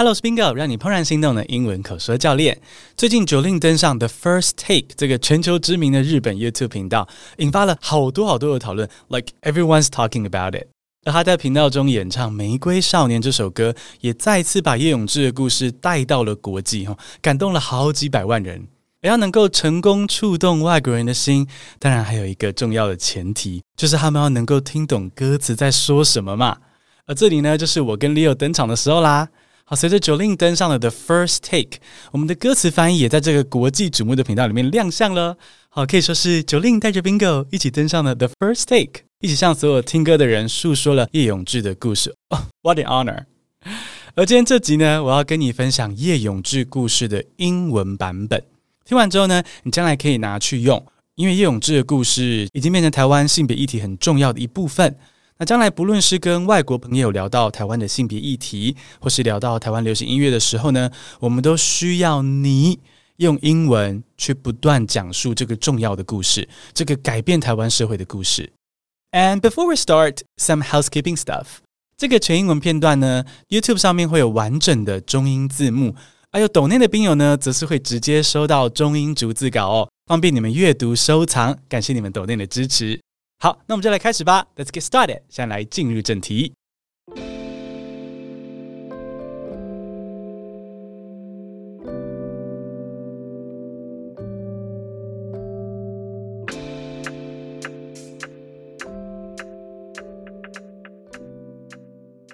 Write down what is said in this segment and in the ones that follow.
Hello，我是 Bingo，让你怦然心动的英文口说教练。最近 Jolin 登上 The First Take 这个全球知名的日本 YouTube 频道，引发了好多好多的讨论，like everyone's talking about it。而他在频道中演唱《玫瑰少年》这首歌，也再次把叶永志的故事带到了国际，哈，感动了好几百万人。而要能够成功触动外国人的心，当然还有一个重要的前提，就是他们要能够听懂歌词在说什么嘛。而这里呢，就是我跟 Leo 登场的时候啦。好，随着 Jolin 登上了 The First Take，我们的歌词翻译也在这个国际瞩目的频道里面亮相了。好，可以说是 Jolin 带着 Bingo 一起登上了 The First Take，一起向所有听歌的人诉说了叶永志的故事。Oh, what an honor！而今天这集呢，我要跟你分享叶永志故事的英文版本。听完之后呢，你将来可以拿去用，因为叶永志的故事已经变成台湾性别议题很重要的一部分。那将来不论是跟外国朋友聊到台湾的性别议题，或是聊到台湾流行音乐的时候呢，我们都需要你用英文去不断讲述这个重要的故事，这个改变台湾社会的故事。And before we start, some housekeeping stuff。这个全英文片段呢，YouTube 上面会有完整的中英字幕，还有抖内的宾友呢，则是会直接收到中英逐字稿哦，方便你们阅读收藏。感谢你们抖内的支持。好，那我们就来开始吧。Let's get started。现在来进入正题。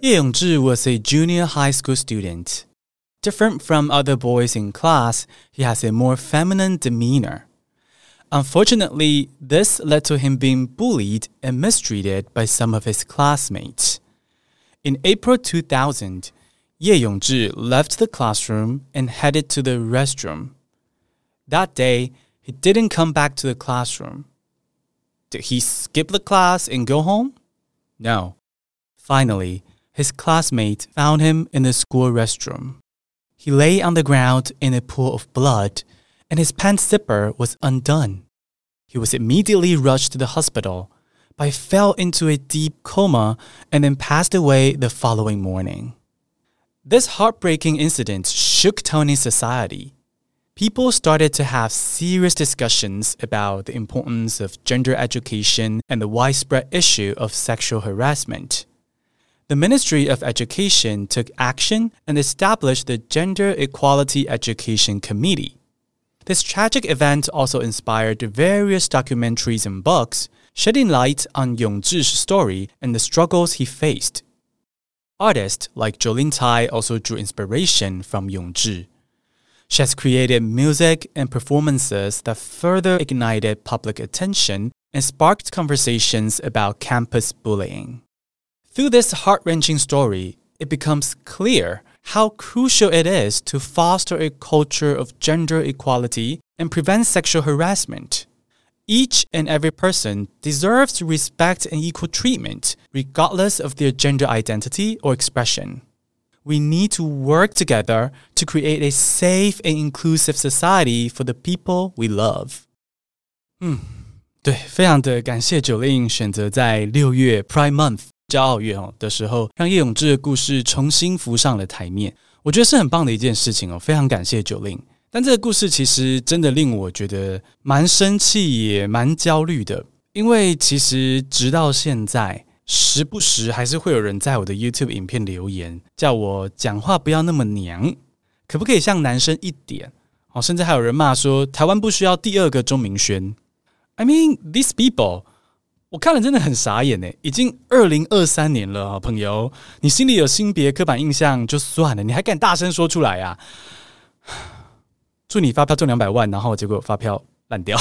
叶永志 was a junior high school student. Different from other boys in class, he has a more feminine demeanor. Unfortunately, this led to him being bullied and mistreated by some of his classmates. In April 2000, Ye Yongzhi left the classroom and headed to the restroom. That day, he didn't come back to the classroom. Did he skip the class and go home? No. Finally, his classmates found him in the school restroom. He lay on the ground in a pool of blood and his pants zipper was undone. He was immediately rushed to the hospital, but fell into a deep coma and then passed away the following morning. This heartbreaking incident shook Tony's society. People started to have serious discussions about the importance of gender education and the widespread issue of sexual harassment. The Ministry of Education took action and established the Gender Equality Education Committee. This tragic event also inspired various documentaries and books, shedding light on Yongzhi's story and the struggles he faced. Artists like Jolin Tai also drew inspiration from Yongzhi. She has created music and performances that further ignited public attention and sparked conversations about campus bullying. Through this heart-wrenching story, it becomes clear how crucial it is to foster a culture of gender equality and prevent sexual harassment. Each and every person deserves respect and equal treatment, regardless of their gender identity or expression. We need to work together to create a safe and inclusive society for the people we love. 嗯，对，非常的感谢 Jolin 选择在六月 Pride Month。 骄傲月哦的时候，让叶永志的故事重新浮上了台面，我觉得是很棒的一件事情哦。非常感谢 Jolin，但这个故事其实真的令我觉得蛮生气，也蛮焦虑的。因为其实直到现在，时不时还是会有人在我的 YouTube 影片留言，叫我讲话不要那么娘，可不可以像男生一点？哦，甚至还有人骂说台湾不需要第二个钟明轩。I mean these people。我看了真的很傻眼呢，已经二零二三年了啊，朋友，你心里有性别刻板印象就算了，你还敢大声说出来啊？祝你发票中两百万，然后结果发票烂掉，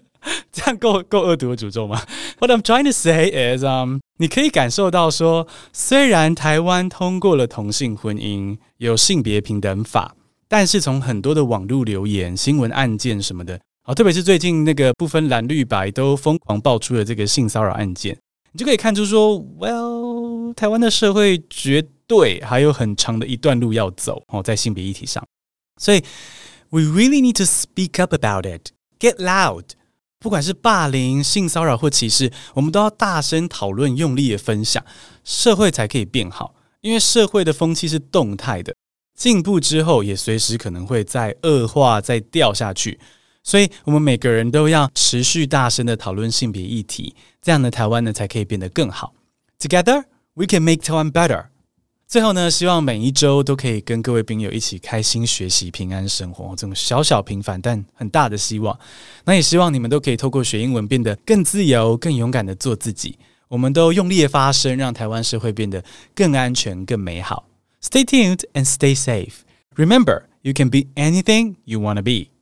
这样够够恶毒的诅咒吗？What I'm trying to say is, um，你可以感受到说，虽然台湾通过了同性婚姻，有性别平等法，但是从很多的网络留言、新闻案件什么的。好，特别是最近那个不分蓝绿白都疯狂爆出的这个性骚扰案件，你就可以看出说，Well，台湾的社会绝对还有很长的一段路要走哦，在性别议题上，所以 We really need to speak up about it, get loud。不管是霸凌、性骚扰或歧视，我们都要大声讨论，用力的分享，社会才可以变好。因为社会的风气是动态的，进步之后也随时可能会再恶化、再掉下去。所以，我们每个人都要持续大声的讨论性别议题，这样的台湾呢才可以变得更好。Together, we can make Taiwan better. 最后呢，希望每一周都可以跟各位兵友一起开心学习、平安生活，这种小小平凡但很大的希望。那也希望你们都可以透过学英文变得更自由、更勇敢的做自己。我们都用力的发声，让台湾社会变得更安全、更美好。Stay tuned and stay safe. Remember, you can be anything you want to be.